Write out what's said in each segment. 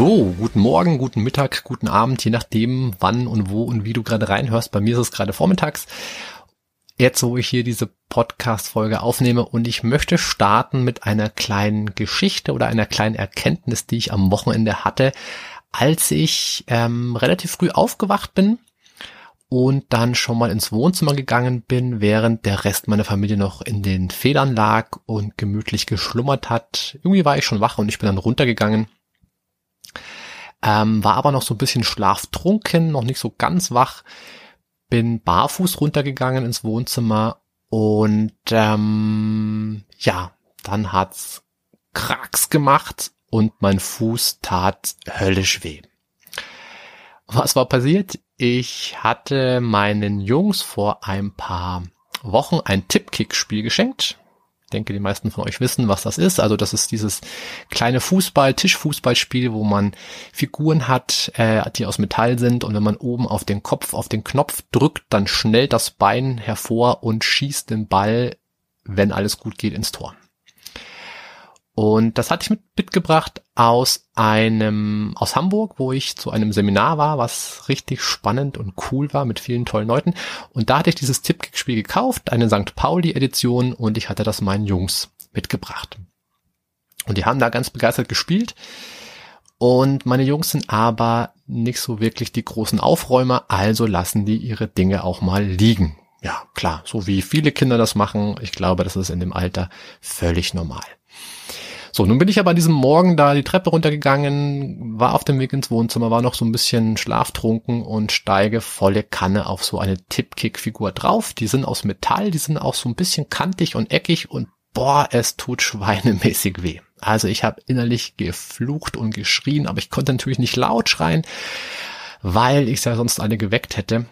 So, guten Morgen, guten Mittag, guten Abend, je nachdem, wann und wo und wie du gerade reinhörst. Bei mir ist es gerade vormittags. Jetzt, wo ich hier diese Podcast-Folge aufnehme und ich möchte starten mit einer kleinen Geschichte oder einer kleinen Erkenntnis, die ich am Wochenende hatte, als ich ähm, relativ früh aufgewacht bin und dann schon mal ins Wohnzimmer gegangen bin, während der Rest meiner Familie noch in den Federn lag und gemütlich geschlummert hat. Irgendwie war ich schon wach und ich bin dann runtergegangen ähm, war aber noch so ein bisschen schlaftrunken, noch nicht so ganz wach. Bin barfuß runtergegangen ins Wohnzimmer und ähm, ja, dann hat's Kracks gemacht und mein Fuß tat höllisch weh. Was war passiert? Ich hatte meinen Jungs vor ein paar Wochen ein Tippkick-Spiel geschenkt denke, die meisten von euch wissen, was das ist. Also das ist dieses kleine Fußball, Tischfußballspiel, wo man Figuren hat, äh, die aus Metall sind und wenn man oben auf den Kopf, auf den Knopf drückt, dann schnellt das Bein hervor und schießt den Ball, wenn alles gut geht, ins Tor. Und das hatte ich mit, mitgebracht aus einem, aus Hamburg, wo ich zu einem Seminar war, was richtig spannend und cool war mit vielen tollen Leuten. Und da hatte ich dieses Tippkick-Spiel gekauft, eine St. Pauli-Edition und ich hatte das meinen Jungs mitgebracht. Und die haben da ganz begeistert gespielt. Und meine Jungs sind aber nicht so wirklich die großen Aufräumer, also lassen die ihre Dinge auch mal liegen. Ja, klar, so wie viele Kinder das machen. Ich glaube, das ist in dem Alter völlig normal. So, nun bin ich aber an diesem Morgen da die Treppe runtergegangen, war auf dem Weg ins Wohnzimmer, war noch so ein bisschen schlaftrunken und steige volle Kanne auf so eine Tippkick-Figur drauf. Die sind aus Metall, die sind auch so ein bisschen kantig und eckig und boah, es tut schweinemäßig weh. Also ich habe innerlich geflucht und geschrien, aber ich konnte natürlich nicht laut schreien, weil ich ja sonst alle geweckt hätte.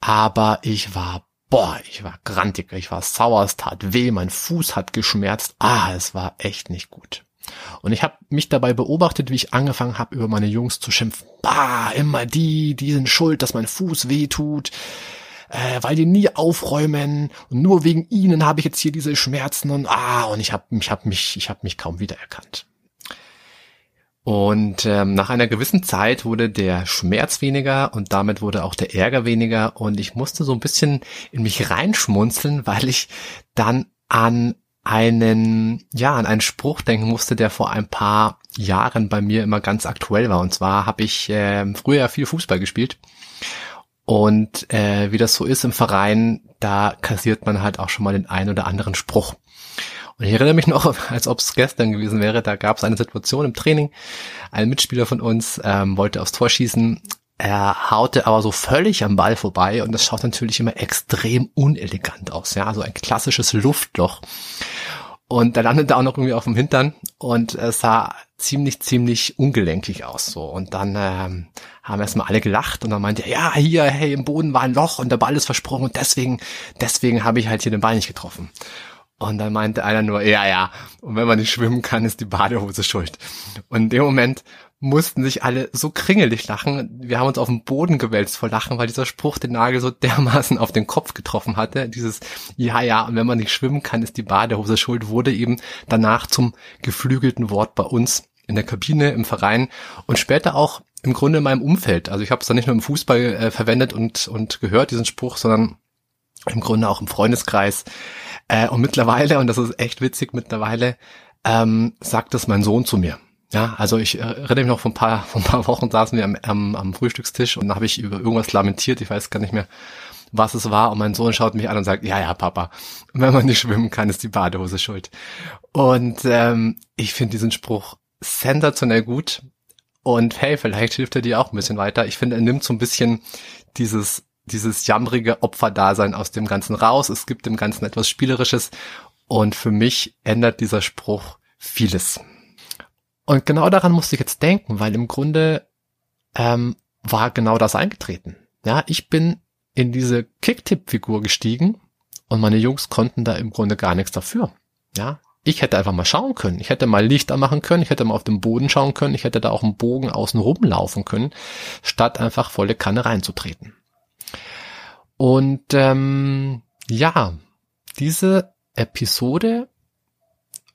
Aber ich war boah, ich war grantig, ich war sauer, es tat weh, mein Fuß hat geschmerzt. Ah, es war echt nicht gut. Und ich habe mich dabei beobachtet, wie ich angefangen habe, über meine Jungs zu schimpfen. Bah, immer die, die sind schuld, dass mein Fuß weh tut, äh, weil die nie aufräumen und nur wegen ihnen habe ich jetzt hier diese Schmerzen und ah, und ich habe mich, hab mich, ich habe mich kaum wiedererkannt. Und ähm, nach einer gewissen Zeit wurde der Schmerz weniger und damit wurde auch der Ärger weniger und ich musste so ein bisschen in mich reinschmunzeln, weil ich dann an einen, ja, an einen Spruch denken musste, der vor ein paar Jahren bei mir immer ganz aktuell war. Und zwar habe ich äh, früher viel Fußball gespielt und äh, wie das so ist im Verein, da kassiert man halt auch schon mal den einen oder anderen Spruch. Und ich erinnere mich noch, als ob es gestern gewesen wäre, da gab es eine Situation im Training. Ein Mitspieler von uns ähm, wollte aufs Tor schießen. Er haute aber so völlig am Ball vorbei und das schaut natürlich immer extrem unelegant aus. Ja, also ein klassisches Luftloch. Und er landete auch noch irgendwie auf dem Hintern und es sah ziemlich, ziemlich ungelenkig aus. So. Und dann ähm, haben erstmal alle gelacht und dann meinte er, ja, hier, hey, im Boden war ein Loch und der Ball ist versprungen und deswegen, deswegen habe ich halt hier den Ball nicht getroffen. Und dann meinte einer nur, ja, ja, und wenn man nicht schwimmen kann, ist die Badehose schuld. Und in dem Moment mussten sich alle so kringelig lachen. Wir haben uns auf den Boden gewälzt vor Lachen, weil dieser Spruch den Nagel so dermaßen auf den Kopf getroffen hatte. Dieses, ja, ja, und wenn man nicht schwimmen kann, ist die Badehose schuld, wurde eben danach zum geflügelten Wort bei uns in der Kabine, im Verein und später auch im Grunde in meinem Umfeld. Also ich habe es dann nicht nur im Fußball äh, verwendet und, und gehört, diesen Spruch, sondern im Grunde auch im Freundeskreis. Äh, und mittlerweile, und das ist echt witzig, mittlerweile ähm, sagt das mein Sohn zu mir. Ja, also ich erinnere mich noch vor ein paar, vor ein paar Wochen saßen wir am, am, am Frühstückstisch und da habe ich über irgendwas lamentiert, ich weiß gar nicht mehr, was es war. Und mein Sohn schaut mich an und sagt, ja, ja, Papa, wenn man nicht schwimmen kann, ist die Badehose schuld. Und ähm, ich finde diesen Spruch sensationell gut. Und hey, vielleicht hilft er dir auch ein bisschen weiter. Ich finde, er nimmt so ein bisschen dieses dieses jammerige Opferdasein aus dem Ganzen raus. Es gibt dem Ganzen etwas Spielerisches und für mich ändert dieser Spruch vieles. Und genau daran musste ich jetzt denken, weil im Grunde ähm, war genau das eingetreten. Ja, ich bin in diese Kicktipp-Figur gestiegen und meine Jungs konnten da im Grunde gar nichts dafür. Ja, ich hätte einfach mal schauen können. Ich hätte mal Lichter machen können. Ich hätte mal auf den Boden schauen können. Ich hätte da auch einen Bogen außen rumlaufen können, statt einfach volle Kanne reinzutreten. Und ähm, ja, diese Episode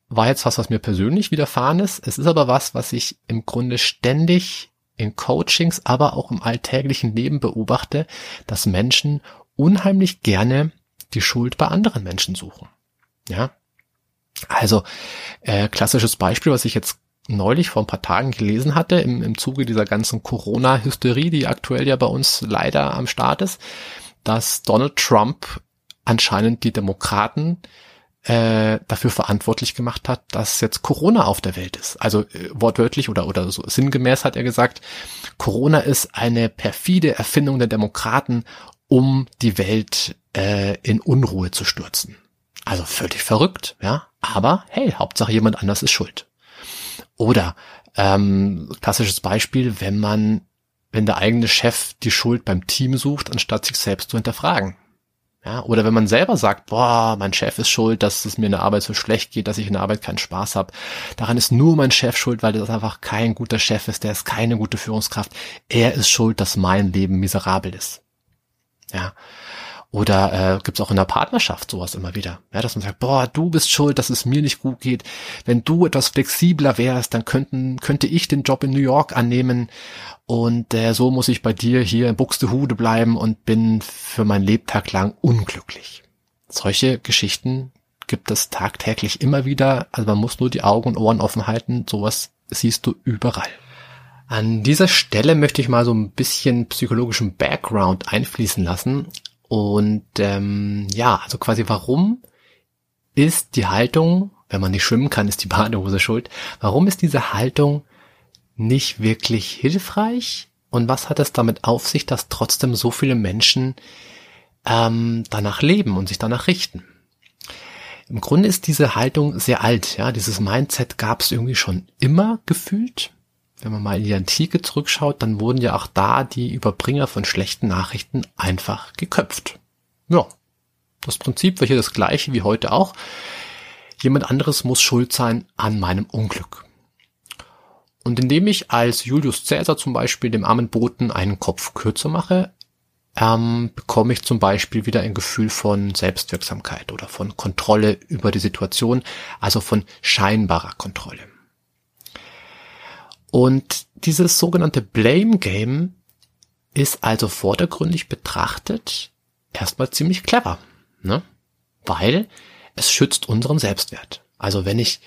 war jetzt was, was mir persönlich widerfahren ist. Es ist aber was, was ich im Grunde ständig in Coachings, aber auch im alltäglichen Leben beobachte, dass Menschen unheimlich gerne die Schuld bei anderen Menschen suchen. Ja. Also, äh, klassisches Beispiel, was ich jetzt neulich vor ein paar Tagen gelesen hatte, im, im Zuge dieser ganzen Corona-Hysterie, die aktuell ja bei uns leider am Start ist, dass Donald Trump anscheinend die Demokraten äh, dafür verantwortlich gemacht hat, dass jetzt Corona auf der Welt ist. Also äh, wortwörtlich oder oder so sinngemäß hat er gesagt, Corona ist eine perfide Erfindung der Demokraten, um die Welt äh, in Unruhe zu stürzen. Also völlig verrückt, ja. Aber hey, Hauptsache jemand anders ist schuld. Oder ähm, klassisches Beispiel, wenn man, wenn der eigene Chef die Schuld beim Team sucht, anstatt sich selbst zu hinterfragen. Ja, oder wenn man selber sagt, boah, mein Chef ist schuld, dass es mir in der Arbeit so schlecht geht, dass ich in der Arbeit keinen Spaß habe. Daran ist nur mein Chef schuld, weil das einfach kein guter Chef ist, der ist keine gute Führungskraft. Er ist schuld, dass mein Leben miserabel ist. Ja. Oder äh, gibt auch in der Partnerschaft sowas immer wieder, ja, dass man sagt, boah, du bist schuld, dass es mir nicht gut geht. Wenn du etwas flexibler wärst, dann könnten, könnte ich den Job in New York annehmen und äh, so muss ich bei dir hier in Buxtehude bleiben und bin für mein Lebtag lang unglücklich. Solche Geschichten gibt es tagtäglich immer wieder. Also man muss nur die Augen und Ohren offen halten. Sowas siehst du überall. An dieser Stelle möchte ich mal so ein bisschen psychologischen Background einfließen lassen. Und ähm, ja, also quasi warum ist die Haltung, wenn man nicht schwimmen kann, ist die Badehose schuld. Warum ist diese Haltung nicht wirklich hilfreich? Und was hat es damit auf sich, dass trotzdem so viele Menschen ähm, danach leben und sich danach richten? Im Grunde ist diese Haltung sehr alt, ja. Dieses Mindset gab es irgendwie schon immer gefühlt. Wenn man mal in die Antike zurückschaut, dann wurden ja auch da die Überbringer von schlechten Nachrichten einfach geköpft. Ja. Das Prinzip war hier das gleiche wie heute auch. Jemand anderes muss schuld sein an meinem Unglück. Und indem ich als Julius Caesar zum Beispiel dem armen Boten einen Kopf kürzer mache, ähm, bekomme ich zum Beispiel wieder ein Gefühl von Selbstwirksamkeit oder von Kontrolle über die Situation, also von scheinbarer Kontrolle. Und dieses sogenannte Blame Game ist also vordergründig betrachtet erstmal ziemlich clever, ne? weil es schützt unseren Selbstwert. Also wenn ich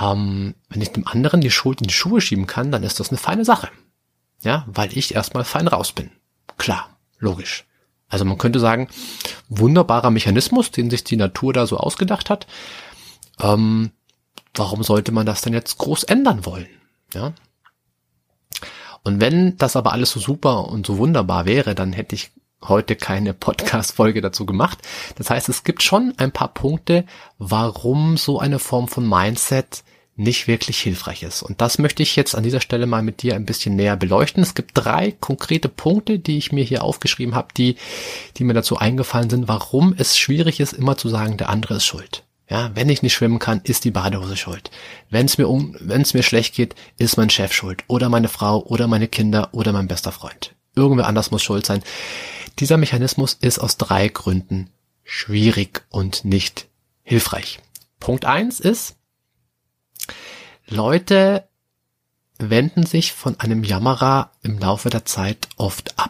ähm, wenn ich dem anderen die Schuld in die Schuhe schieben kann, dann ist das eine feine Sache. Ja, weil ich erstmal fein raus bin. Klar, logisch. Also man könnte sagen, wunderbarer Mechanismus, den sich die Natur da so ausgedacht hat. Ähm, warum sollte man das denn jetzt groß ändern wollen? Ja. Und wenn das aber alles so super und so wunderbar wäre, dann hätte ich heute keine Podcast-Folge dazu gemacht. Das heißt, es gibt schon ein paar Punkte, warum so eine Form von Mindset nicht wirklich hilfreich ist. Und das möchte ich jetzt an dieser Stelle mal mit dir ein bisschen näher beleuchten. Es gibt drei konkrete Punkte, die ich mir hier aufgeschrieben habe, die, die mir dazu eingefallen sind, warum es schwierig ist, immer zu sagen, der andere ist schuld. Ja, wenn ich nicht schwimmen kann, ist die Badehose schuld. Wenn es mir um, wenn es mir schlecht geht, ist mein Chef schuld oder meine Frau oder meine Kinder oder mein bester Freund. Irgendwer anders muss schuld sein. Dieser Mechanismus ist aus drei Gründen schwierig und nicht hilfreich. Punkt eins ist, Leute wenden sich von einem Jammerer im Laufe der Zeit oft ab.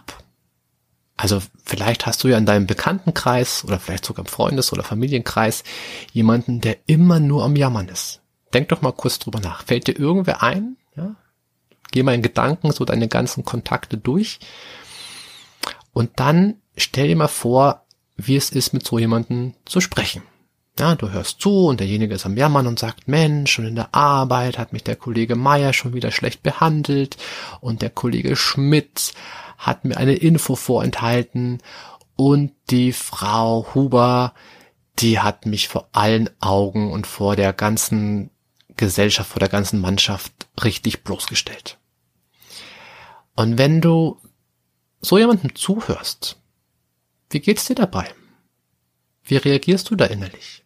Also vielleicht hast du ja in deinem Bekanntenkreis oder vielleicht sogar im Freundes- oder Familienkreis jemanden, der immer nur am Jammern ist. Denk doch mal kurz drüber nach. Fällt dir irgendwer ein? Ja? Geh mal in Gedanken so deine ganzen Kontakte durch und dann stell dir mal vor, wie es ist, mit so jemanden zu sprechen. Ja, du hörst zu und derjenige ist am Jammern und sagt, Mensch, schon in der Arbeit hat mich der Kollege Meier schon wieder schlecht behandelt und der Kollege Schmidt hat mir eine Info vorenthalten und die Frau Huber, die hat mich vor allen Augen und vor der ganzen Gesellschaft, vor der ganzen Mannschaft richtig bloßgestellt. Und wenn du so jemandem zuhörst, wie geht's dir dabei? Wie reagierst du da innerlich?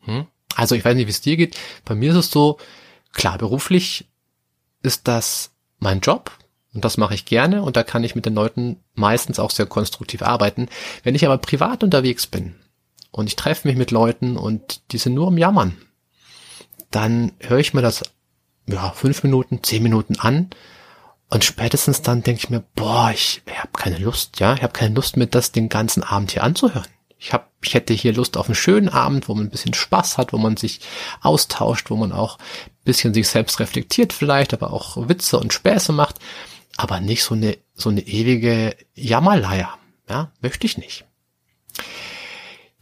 Hm? Also ich weiß nicht, wie es dir geht. Bei mir ist es so, klar, beruflich ist das mein Job und das mache ich gerne und da kann ich mit den Leuten meistens auch sehr konstruktiv arbeiten. Wenn ich aber privat unterwegs bin und ich treffe mich mit Leuten und die sind nur am Jammern, dann höre ich mir das ja fünf Minuten, zehn Minuten an und spätestens dann denke ich mir, boah, ich, ich habe keine Lust, ja, ich habe keine Lust mit das den ganzen Abend hier anzuhören. Ich hab, ich hätte hier Lust auf einen schönen Abend, wo man ein bisschen Spaß hat, wo man sich austauscht, wo man auch ein bisschen sich selbst reflektiert vielleicht, aber auch Witze und Späße macht, aber nicht so eine so eine ewige Jammerleier, ja, möchte ich nicht.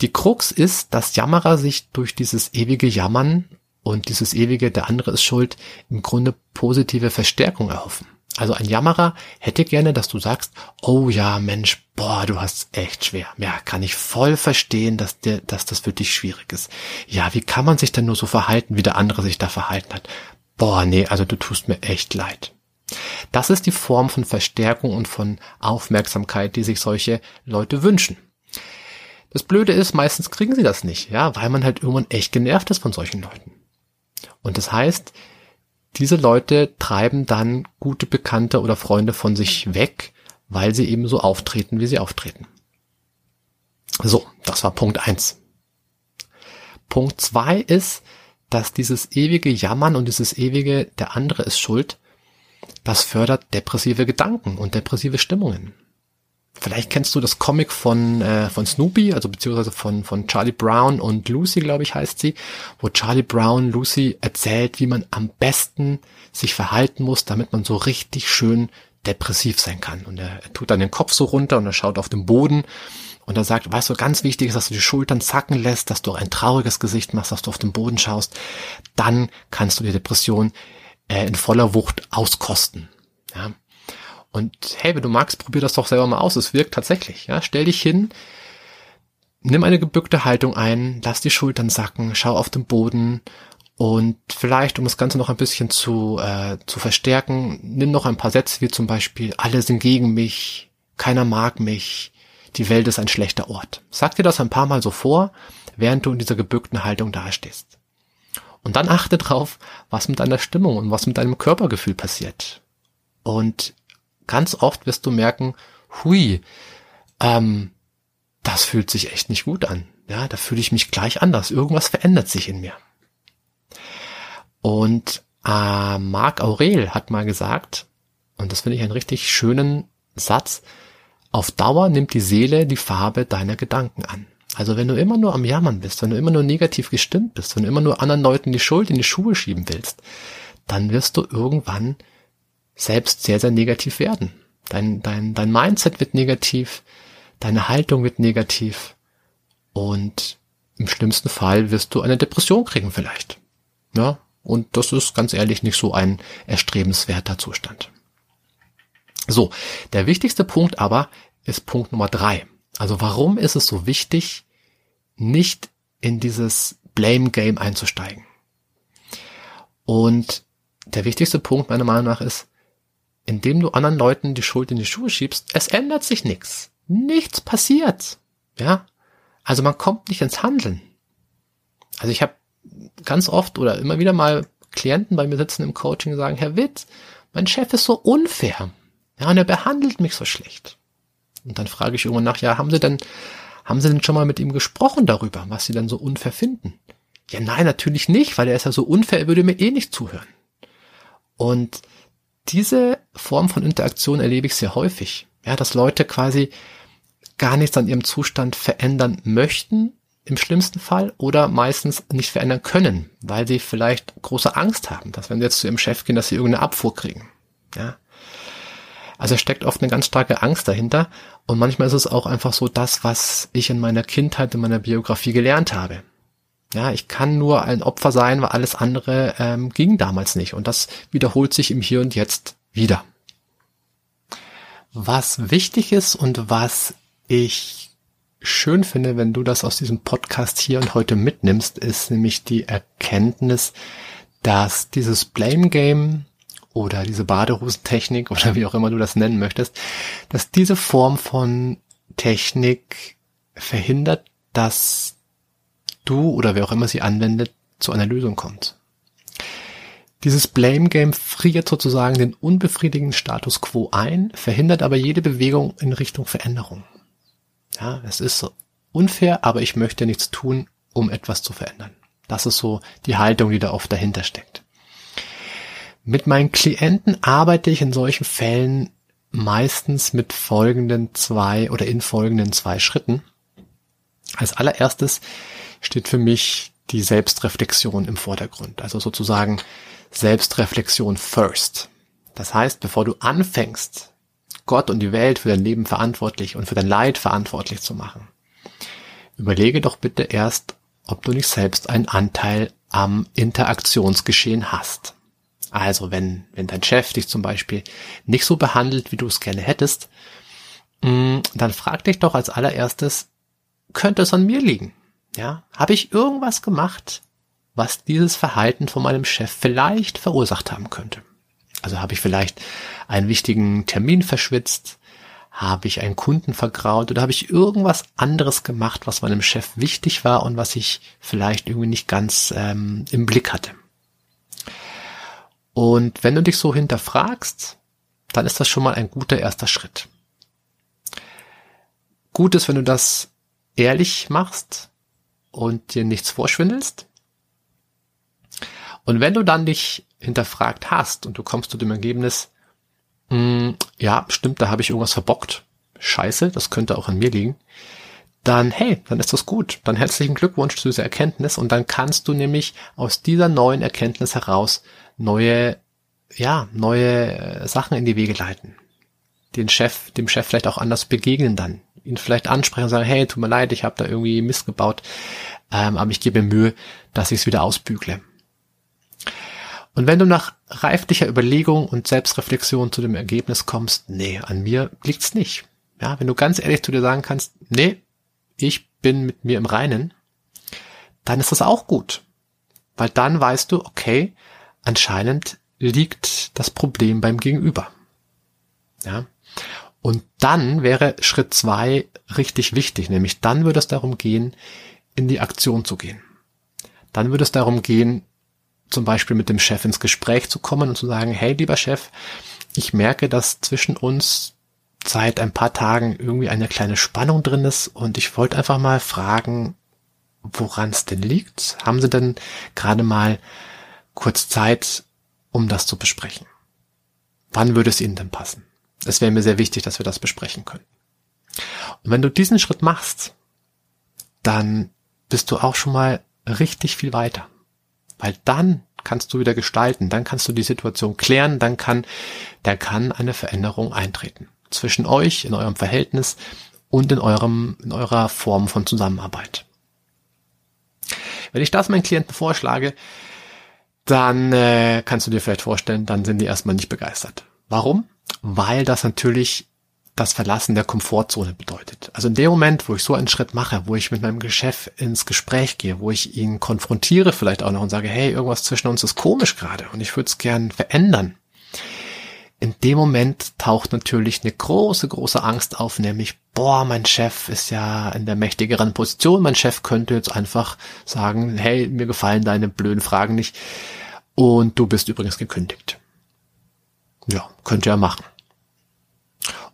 Die Krux ist, dass Jammerer sich durch dieses ewige Jammern und dieses ewige, der andere ist schuld, im Grunde positive Verstärkung erhoffen. Also ein Jammerer hätte gerne, dass du sagst, oh ja, Mensch, boah, du hast echt schwer. Ja, kann ich voll verstehen, dass dir, dass das für dich schwierig ist. Ja, wie kann man sich denn nur so verhalten, wie der andere sich da verhalten hat? Boah, nee, also du tust mir echt leid. Das ist die Form von Verstärkung und von Aufmerksamkeit, die sich solche Leute wünschen. Das Blöde ist, meistens kriegen sie das nicht, ja, weil man halt irgendwann echt genervt ist von solchen Leuten. Und das heißt, diese Leute treiben dann gute Bekannte oder Freunde von sich weg, weil sie eben so auftreten, wie sie auftreten. So, das war Punkt eins. Punkt zwei ist, dass dieses ewige Jammern und dieses ewige, der andere ist schuld, das fördert depressive Gedanken und depressive Stimmungen. Vielleicht kennst du das Comic von, äh, von Snoopy, also beziehungsweise von, von Charlie Brown und Lucy, glaube ich, heißt sie, wo Charlie Brown Lucy erzählt, wie man am besten sich verhalten muss, damit man so richtig schön depressiv sein kann. Und er, er tut dann den Kopf so runter und er schaut auf den Boden und er sagt, weißt du, ganz wichtig ist, dass du die Schultern zacken lässt, dass du ein trauriges Gesicht machst, dass du auf den Boden schaust. Dann kannst du die Depression äh, in voller Wucht auskosten. Ja. Und hey, wenn du magst, probier das doch selber mal aus. Es wirkt tatsächlich. Ja, stell dich hin, nimm eine gebückte Haltung ein, lass die Schultern sacken, schau auf den Boden und vielleicht, um das Ganze noch ein bisschen zu, äh, zu verstärken, nimm noch ein paar Sätze wie zum Beispiel, alle sind gegen mich, keiner mag mich, die Welt ist ein schlechter Ort. Sag dir das ein paar Mal so vor, während du in dieser gebückten Haltung dastehst. Und dann achte drauf, was mit deiner Stimmung und was mit deinem Körpergefühl passiert. Und ganz oft wirst du merken, hui, ähm, das fühlt sich echt nicht gut an. Ja, da fühle ich mich gleich anders. Irgendwas verändert sich in mir. Und äh, Marc Aurel hat mal gesagt, und das finde ich einen richtig schönen Satz, auf Dauer nimmt die Seele die Farbe deiner Gedanken an. Also wenn du immer nur am Jammern bist, wenn du immer nur negativ gestimmt bist, wenn du immer nur anderen Leuten die Schuld in die Schuhe schieben willst, dann wirst du irgendwann selbst sehr, sehr negativ werden. Dein, dein, dein Mindset wird negativ, deine Haltung wird negativ und im schlimmsten Fall wirst du eine Depression kriegen vielleicht. Ja, und das ist ganz ehrlich nicht so ein erstrebenswerter Zustand. So, der wichtigste Punkt aber ist Punkt Nummer drei. Also warum ist es so wichtig, nicht in dieses Blame Game einzusteigen? Und der wichtigste Punkt meiner Meinung nach ist, indem du anderen Leuten die Schuld in die Schuhe schiebst, es ändert sich nichts. Nichts passiert. Ja? Also man kommt nicht ins Handeln. Also ich habe ganz oft oder immer wieder mal Klienten bei mir sitzen im Coaching und sagen, Herr Witt, mein Chef ist so unfair. Ja, und er behandelt mich so schlecht. Und dann frage ich irgendwann nach, ja, haben Sie denn, haben Sie denn schon mal mit ihm gesprochen darüber, was Sie dann so unfair finden? Ja, nein, natürlich nicht, weil er ist ja so unfair, er würde mir eh nicht zuhören. Und diese Form von Interaktion erlebe ich sehr häufig. Ja, dass Leute quasi gar nichts an ihrem Zustand verändern möchten, im schlimmsten Fall, oder meistens nicht verändern können, weil sie vielleicht große Angst haben, dass wenn sie jetzt zu ihrem Chef gehen, dass sie irgendeine Abfuhr kriegen. Ja. Also steckt oft eine ganz starke Angst dahinter und manchmal ist es auch einfach so das, was ich in meiner Kindheit, in meiner Biografie gelernt habe. Ja, ich kann nur ein Opfer sein, weil alles andere ähm, ging damals nicht. Und das wiederholt sich im Hier und Jetzt wieder. Was wichtig ist und was ich schön finde, wenn du das aus diesem Podcast hier und heute mitnimmst, ist nämlich die Erkenntnis, dass dieses Blame Game oder diese Badehosentechnik oder wie auch immer du das nennen möchtest, dass diese Form von Technik verhindert, dass du oder wer auch immer sie anwendet, zu einer Lösung kommt. Dieses Blame Game friert sozusagen den unbefriedigenden Status quo ein, verhindert aber jede Bewegung in Richtung Veränderung. Ja, es ist unfair, aber ich möchte nichts tun, um etwas zu verändern. Das ist so die Haltung, die da oft dahinter steckt. Mit meinen Klienten arbeite ich in solchen Fällen meistens mit folgenden zwei oder in folgenden zwei Schritten. Als allererstes steht für mich die Selbstreflexion im Vordergrund. Also sozusagen Selbstreflexion first. Das heißt, bevor du anfängst, Gott und die Welt für dein Leben verantwortlich und für dein Leid verantwortlich zu machen, überlege doch bitte erst, ob du nicht selbst einen Anteil am Interaktionsgeschehen hast. Also wenn, wenn dein Chef dich zum Beispiel nicht so behandelt, wie du es gerne hättest, mm, dann frag dich doch als allererstes, könnte es an mir liegen? Ja, habe ich irgendwas gemacht, was dieses Verhalten von meinem Chef vielleicht verursacht haben könnte? Also habe ich vielleicht einen wichtigen Termin verschwitzt? Habe ich einen Kunden vergraut oder habe ich irgendwas anderes gemacht, was meinem Chef wichtig war und was ich vielleicht irgendwie nicht ganz ähm, im Blick hatte? Und wenn du dich so hinterfragst, dann ist das schon mal ein guter erster Schritt. Gut ist, wenn du das ehrlich machst und dir nichts vorschwindelst. Und wenn du dann dich hinterfragt hast und du kommst zu dem Ergebnis, mh, hm, ja, stimmt, da habe ich irgendwas verbockt. Scheiße, das könnte auch an mir liegen. Dann, hey, dann ist das gut. Dann herzlichen Glückwunsch zu dieser Erkenntnis und dann kannst du nämlich aus dieser neuen Erkenntnis heraus neue, ja, neue äh, Sachen in die Wege leiten. Den Chef, dem Chef vielleicht auch anders begegnen dann. Ihn vielleicht ansprechen und sagen, hey, tut mir leid, ich habe da irgendwie Mist gebaut, ähm, aber ich gebe mir Mühe, dass ich es wieder ausbügle. Und wenn du nach reiflicher Überlegung und Selbstreflexion zu dem Ergebnis kommst, nee, an mir liegt's nicht. Ja, wenn du ganz ehrlich zu dir sagen kannst, nee, ich bin mit mir im Reinen, dann ist das auch gut. Weil dann weißt du, okay, Anscheinend liegt das Problem beim Gegenüber. Ja. Und dann wäre Schritt zwei richtig wichtig, nämlich dann würde es darum gehen, in die Aktion zu gehen. Dann würde es darum gehen, zum Beispiel mit dem Chef ins Gespräch zu kommen und zu sagen, hey, lieber Chef, ich merke, dass zwischen uns seit ein paar Tagen irgendwie eine kleine Spannung drin ist und ich wollte einfach mal fragen, woran es denn liegt. Haben Sie denn gerade mal kurz Zeit, um das zu besprechen. Wann würde es Ihnen denn passen? Es wäre mir sehr wichtig, dass wir das besprechen können. Und wenn du diesen Schritt machst, dann bist du auch schon mal richtig viel weiter. Weil dann kannst du wieder gestalten, dann kannst du die Situation klären, dann kann, da kann eine Veränderung eintreten. Zwischen euch, in eurem Verhältnis und in eurem, in eurer Form von Zusammenarbeit. Wenn ich das meinen Klienten vorschlage, dann äh, kannst du dir vielleicht vorstellen, dann sind die erstmal nicht begeistert. Warum? Weil das natürlich das Verlassen der Komfortzone bedeutet. Also in dem Moment, wo ich so einen Schritt mache, wo ich mit meinem Geschäft ins Gespräch gehe, wo ich ihn konfrontiere vielleicht auch noch und sage, hey, irgendwas zwischen uns ist komisch gerade und ich würde es gern verändern. In dem Moment taucht natürlich eine große, große Angst auf, nämlich, boah, mein Chef ist ja in der mächtigeren Position, mein Chef könnte jetzt einfach sagen, hey, mir gefallen deine blöden Fragen nicht und du bist übrigens gekündigt. Ja, könnt ihr machen.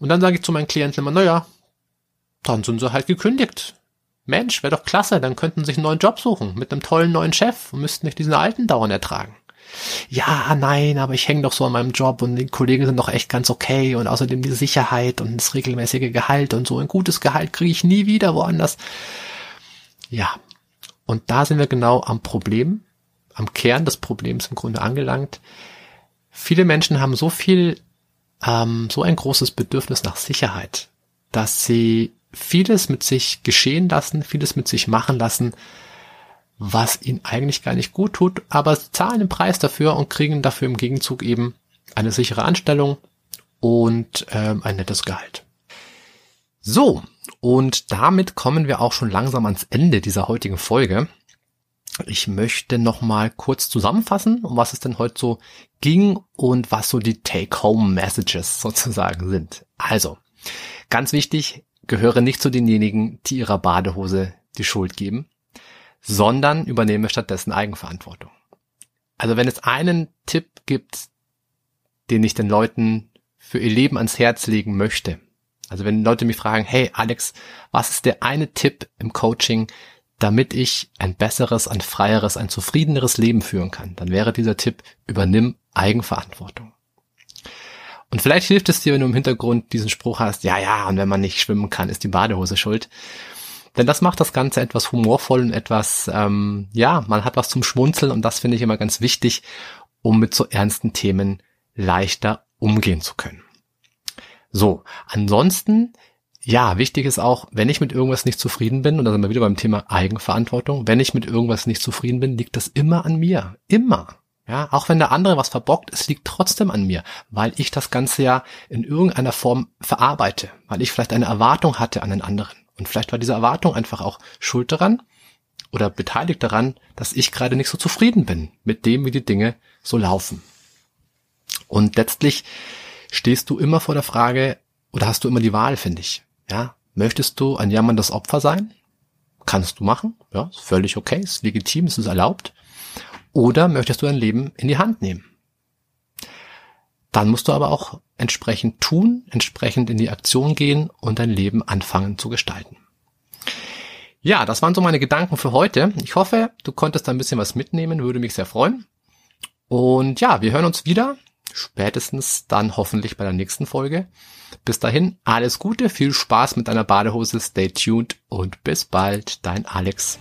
Und dann sage ich zu meinen Klienten immer, naja, dann sind sie halt gekündigt. Mensch, wäre doch klasse, dann könnten sie sich einen neuen Job suchen, mit einem tollen neuen Chef und müssten nicht diesen alten dauernd ertragen. Ja, nein, aber ich hänge doch so an meinem Job und die Kollegen sind doch echt ganz okay und außerdem die Sicherheit und das regelmäßige Gehalt und so ein gutes Gehalt kriege ich nie wieder woanders. Ja, und da sind wir genau am Problem, am Kern des Problems im Grunde angelangt. Viele Menschen haben so viel, ähm, so ein großes Bedürfnis nach Sicherheit, dass sie vieles mit sich geschehen lassen, vieles mit sich machen lassen, was ihnen eigentlich gar nicht gut tut, aber sie zahlen den Preis dafür und kriegen dafür im Gegenzug eben eine sichere Anstellung und ähm, ein nettes Gehalt. So, Und damit kommen wir auch schon langsam ans Ende dieser heutigen Folge. Ich möchte noch mal kurz zusammenfassen, um was es denn heute so ging und was so die Take-Home-Messages sozusagen sind. Also, ganz wichtig, gehöre nicht zu denjenigen, die ihrer Badehose die Schuld geben, sondern übernehme stattdessen Eigenverantwortung. Also wenn es einen Tipp gibt, den ich den Leuten für ihr Leben ans Herz legen möchte, also wenn Leute mich fragen, hey Alex, was ist der eine Tipp im Coaching, damit ich ein besseres, ein freieres, ein zufriedeneres Leben führen kann, dann wäre dieser Tipp, übernimm Eigenverantwortung. Und vielleicht hilft es dir, wenn du im Hintergrund diesen Spruch hast, ja, ja, und wenn man nicht schwimmen kann, ist die Badehose schuld. Denn das macht das Ganze etwas humorvoll und etwas, ähm, ja, man hat was zum Schmunzeln und das finde ich immer ganz wichtig, um mit so ernsten Themen leichter umgehen zu können. So, ansonsten, ja, wichtig ist auch, wenn ich mit irgendwas nicht zufrieden bin, und da sind wir wieder beim Thema Eigenverantwortung, wenn ich mit irgendwas nicht zufrieden bin, liegt das immer an mir. Immer. Ja, auch wenn der andere was verbockt, es liegt trotzdem an mir, weil ich das Ganze ja in irgendeiner Form verarbeite, weil ich vielleicht eine Erwartung hatte an den anderen. Und vielleicht war diese Erwartung einfach auch schuld daran oder beteiligt daran, dass ich gerade nicht so zufrieden bin mit dem, wie die Dinge so laufen. Und letztlich stehst du immer vor der Frage, oder hast du immer die Wahl, finde ich. Ja, möchtest du ein jammerndes Opfer sein? Kannst du machen. Ja, ist völlig okay, ist legitim, ist es erlaubt. Oder möchtest du dein Leben in die Hand nehmen? Dann musst du aber auch entsprechend tun, entsprechend in die Aktion gehen und dein Leben anfangen zu gestalten. Ja, das waren so meine Gedanken für heute. Ich hoffe, du konntest da ein bisschen was mitnehmen, würde mich sehr freuen. Und ja, wir hören uns wieder, spätestens dann hoffentlich bei der nächsten Folge. Bis dahin, alles Gute, viel Spaß mit deiner Badehose, stay tuned und bis bald, dein Alex.